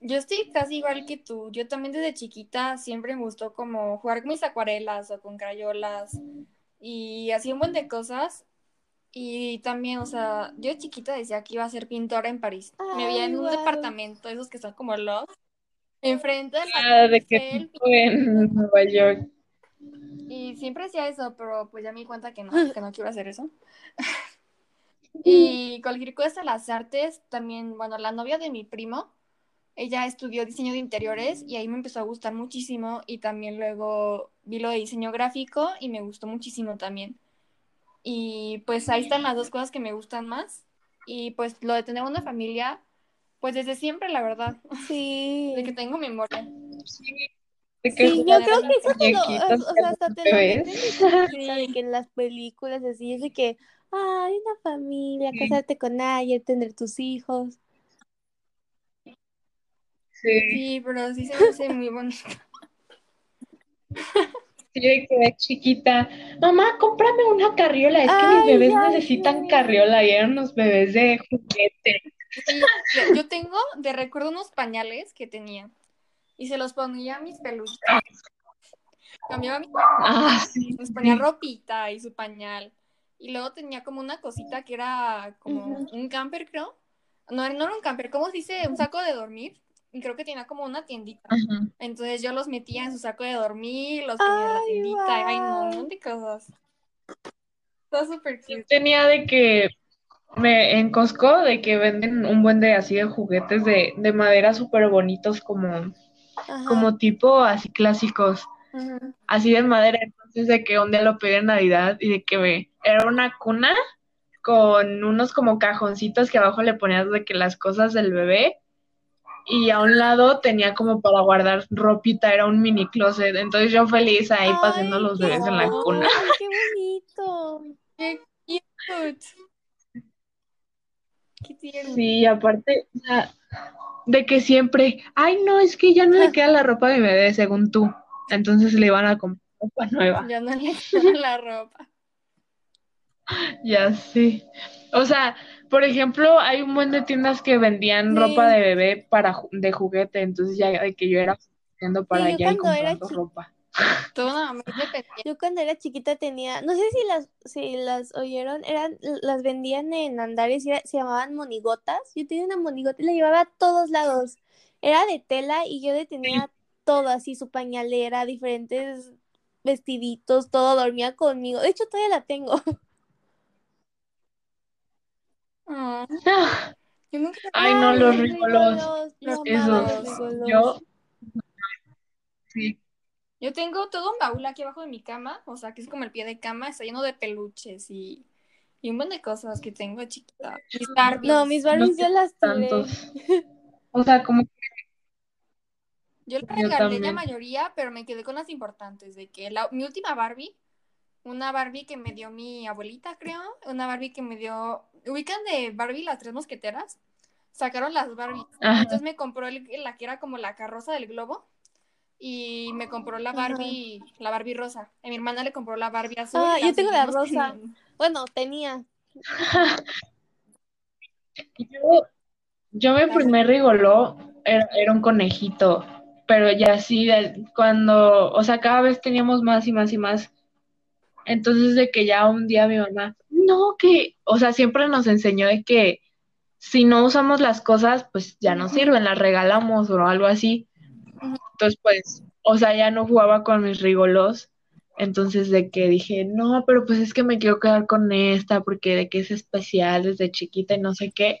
Yo estoy casi igual que tú. Yo también desde chiquita siempre me gustó como jugar con mis acuarelas o con crayolas y así un buen de cosas. Y también, o sea, yo de chiquita decía que iba a ser pintora en París. me veía en un departamento, esos que son como los, enfrente de la ah, de que en Nueva York. Y siempre decía eso, pero pues ya me di cuenta que no, *laughs* que no quiero hacer eso. *laughs* y cualquier cosa, las artes, también, bueno, la novia de mi primo, ella estudió diseño de interiores y ahí me empezó a gustar muchísimo y también luego vi lo de diseño gráfico y me gustó muchísimo también. Y pues ahí están las dos cosas que me gustan más y pues lo de tener una familia, pues desde siempre la verdad. *laughs* Sí. De que tengo memoria. Sí. Sí, yo creo que eso te lo, o sea, hasta te lo de *laughs* que en las películas así es de que, ay, una familia, casarte con alguien, tener tus hijos. Sí. pero sí se me hace muy bonito. *laughs* Sí, yo quedé chiquita. Mamá, cómprame una carriola. Es que mis bebés necesitan carriola y eran unos bebés de juguete. yo tengo de recuerdo unos pañales que tenía y se los ponía a mis peluches. Cambiaba mi ah, *laughs* sí, les ponía ropita y su pañal. Y luego tenía como una cosita que era como un camper, creo. No, no era un camper, ¿cómo se dice? Un saco de dormir y creo que tenía como una tiendita. Entonces yo los metía en su saco de dormir, los ponía en la tiendita, ay no, un montón de cosas. Está súper cute. Tenía de que me en Costco de que venden un buen de así de juguetes de, de madera súper bonitos como, como tipo así clásicos. Así de madera, entonces de que un día lo pedí en Navidad y de que ve, era una cuna con unos como cajoncitos que abajo le ponías de que las cosas del bebé y a un lado tenía como para guardar ropita, era un mini closet. Entonces yo feliz ahí pasando los bebés en la cuna. ¡Qué bonito! ¡Qué cute! Qué tierno. Sí, aparte, o sea, de que siempre, ay, no, es que ya no le *laughs* queda la ropa de mi bebé, según tú. Entonces le iban a comprar ropa nueva. Ya no le queda la ropa. *laughs* Ya sí. O sea, por ejemplo, hay un buen de tiendas que vendían ropa de bebé para de juguete, entonces ya de que yo era haciendo para allá y comprando ropa. *laughs* yo cuando era chiquita tenía, no sé si las, si las oyeron, eran, las vendían en Andares, se llamaban monigotas. Yo tenía una monigota y la llevaba a todos lados. Era de tela y yo tenía todo así, su pañalera, diferentes vestiditos, todo dormía conmigo. De hecho, todavía la tengo. *laughs* Ah. *laughs* Ay, no, los ricolos. Yo. Sí. Yo tengo todo un baúl aquí abajo de mi cama, o sea, que es como el pie de cama, está lleno de peluches y, Y un montón de cosas que tengo chiquita. Mis Barbies. No, mis Barbies ya las tuve. Tantos. O sea, como Yo le Yo regalé la mayoría, pero me quedé con las importantes. De que la- mi última Barbie, una Barbie que me dio mi abuelita, creo. Una Barbie que me dio. ¿Ubican de Barbie las tres mosqueteras? Sacaron las Barbie. Ajá. Entonces me compró el- la que era como la carroza del globo. Y me compró la Barbie, la Barbie rosa. Y mi hermana le compró la Barbie azul. Ah, yo tengo la rosa. Bueno, tenía. Yo, yo mi primer rigoló era, era un conejito, pero ya sí, cuando, o sea, cada vez teníamos más y más y más. Entonces de que ya un día mi mamá, no, que, o sea, siempre nos enseñó de que si no usamos las cosas, pues ya no sirven, las regalamos o algo así. Entonces, pues, o sea, ya no jugaba con mis rigolos. Entonces de que dije, no, pero pues es que me quiero quedar con esta porque de que es especial desde chiquita y no sé qué.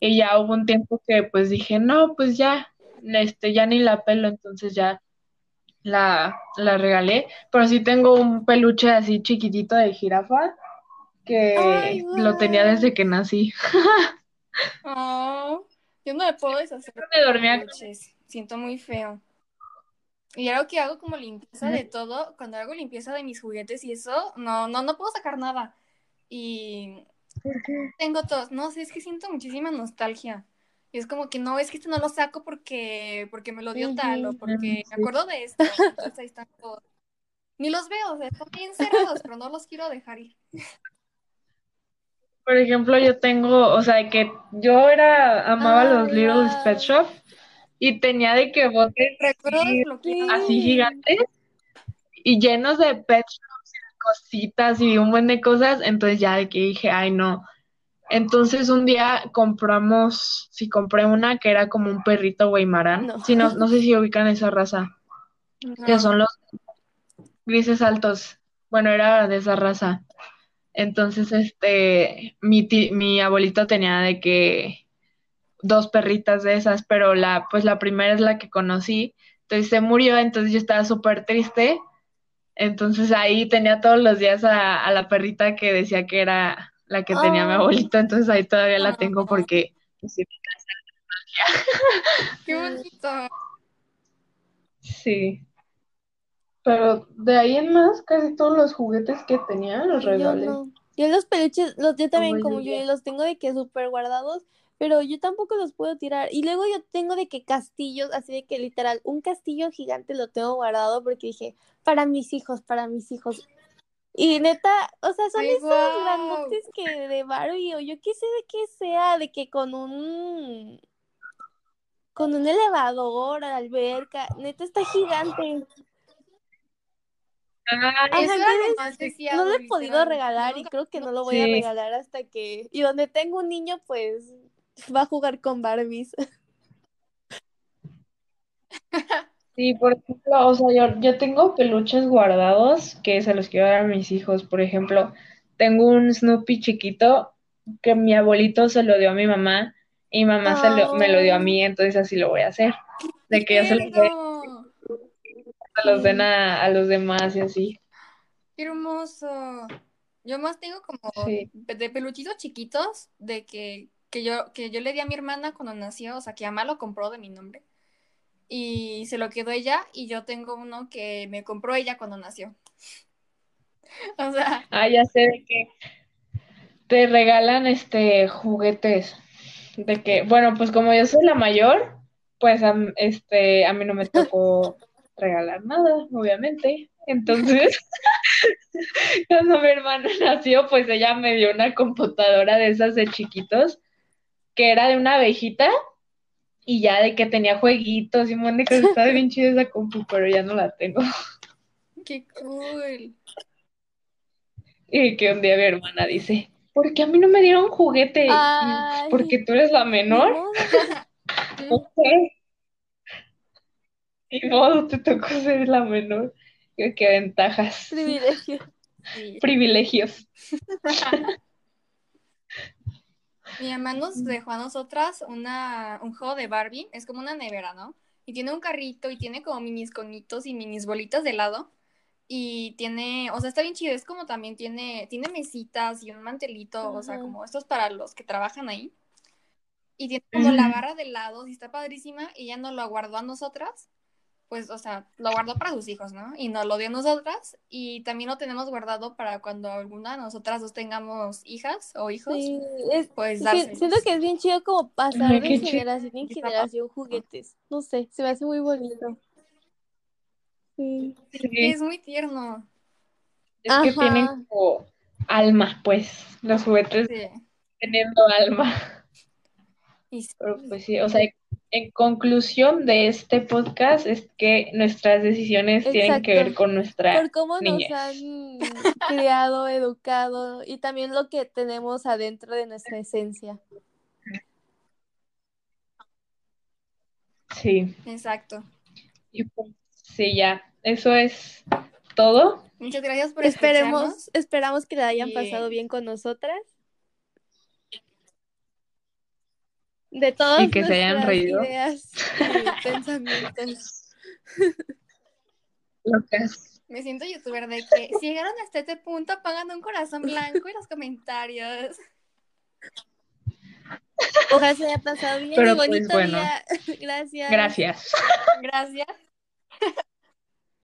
Y ya hubo un tiempo que pues dije, no, pues ya, este, ya ni la pelo, entonces ya la, la regalé. Pero sí tengo un peluche así chiquitito de jirafa que Ay, lo tenía desde que nací. *laughs* Oh, yo no me puedo deshacer Me dormía. Siento muy feo. Y algo que hago como limpieza de todo, cuando hago limpieza de mis juguetes y eso, no, no, no puedo sacar nada. Y tengo todos, no sé, es que siento muchísima nostalgia. Y es como que no, es que este no lo saco porque, porque me lo dio tal o porque me acuerdo de esto. Entonces ahí están todos. Ni los veo, o sea, están bien cerrados, pero no los quiero dejar ir. Por ejemplo, yo tengo, o sea, de que yo era, amaba Ah, los Little guau. Pet Shop y tenía de que botes así, así gigantes y llenos de pet shops y de cositas y un buen de cosas, entonces ya de que dije, ay no. Entonces un día compramos, sí compré una que era como un perrito Guaymarán. No. Sí, no, no sé si ubican esa raza, que son los grises altos. Bueno, era de esa raza. Entonces, este, mi, mi abuelito tenía de que dos perritas de esas, pero la, pues la primera es la que conocí. Entonces se murió, entonces yo estaba súper triste. Entonces ahí tenía todos los días a, a la perrita que decía que era la que tenía mi abuelito, entonces ahí todavía la tengo Oh. porque pues, sí. Qué bonito. Sí. Pero de ahí en más, casi todos los juguetes que tenía los yo regalé. no. Yo los peluches, los, yo también Como yo los tengo de que súper guardados, pero yo tampoco los puedo tirar. Y luego yo tengo de que castillos, así de que literal, un castillo gigante lo tengo guardado porque dije, para mis hijos, para mis hijos. Y neta, o sea, son Ay, esos grandotes que de Barbie o yo qué sé de qué sea, de que con un con un elevador, alberca, neta está gigante. Ah, Ajá, Eso No lo he podido regalar y creo que no lo voy a regalar hasta que... Y donde tengo un niño, pues *laughs* va a jugar con Barbies. *laughs* Sí, por ejemplo, o sea, yo, yo tengo peluches guardados que se los quiero dar a mis hijos. Por ejemplo, tengo un Snoopy chiquito que mi abuelito se lo dio a mi mamá y mi mamá se lo- me lo dio a mí, entonces así lo voy a hacer. De que yo se los, dé- Tierno. se los den a, a los demás y así. Qué hermoso. Yo más tengo como Sí. de peluchitos chiquitos de que, que yo, que yo le di a mi hermana cuando nació, o sea, que mamá lo compró de mi nombre. Y se lo quedó ella y yo tengo uno que me compró ella cuando nació. *laughs* O sea, Ah, ya sé de que te regalan este juguetes. De que, bueno, pues como yo soy la mayor, pues a, este, a mí no me tocó *laughs* regalar nada, obviamente. Entonces, *laughs* cuando mi hermana nació, pues ella me dio una computadora de esas de chiquitos, que era de una abejita, y ya de que tenía jueguitos y un cosas. Estaba bien chida esa compu, pero ya no la tengo. *laughs* qué cool. Y que un día mi hermana dice, ¿por qué a mí no me dieron juguete? Y Ay. "Pues, porque tú eres la menor. modo. *laughs* Ok. Ni modo, te tocó ser la menor. Yo, qué ventajas. Privilegio. Sí. Privilegios. *laughs* Mi mamá nos dejó a nosotras una, un juego de Barbie, es como una nevera, ¿no? Y tiene un carrito y tiene como minis conitos y minis bolitas de helado. y tiene, o sea, está bien chido, es como también tiene, tiene mesitas y un mantelito, o sea, como estos para los que trabajan ahí. Y tiene como la barra de lado, y está padrísima, y ya nos lo guardó a nosotras, pues, o sea, lo guardó para sus hijos, ¿no? Y nos lo dio a nosotras, y también lo tenemos guardado para cuando alguna de nosotras dos tengamos hijas o hijos, Sí, es, pues siento que es bien chido como pasar de generación en generación juguetes. No sé, se me hace muy bonito. Sí. Es muy tierno. Es que tienen como alma, pues, los juguetes Sí. teniendo alma. Y sí, Pero pues sí, o sea, en conclusión de este podcast es que nuestras decisiones tienen que ver con nuestra Por cómo nos han criado, educado y también lo que tenemos adentro de nuestra esencia. Sí, exacto. y pues sí, ya, eso es todo. Muchas gracias por Esperemos, escucharnos. esperamos que la hayan Y- pasado bien con nosotras. De todas Y que se hayan reído. ideas y *laughs* pensamientos. Locas. Me siento youtuber de que si llegaron hasta este punto, pongan un corazón blanco en los comentarios. Ojalá se haya pasado bien Pero, y pues, bonito bueno. día. *laughs* Gracias. Gracias. Gracias.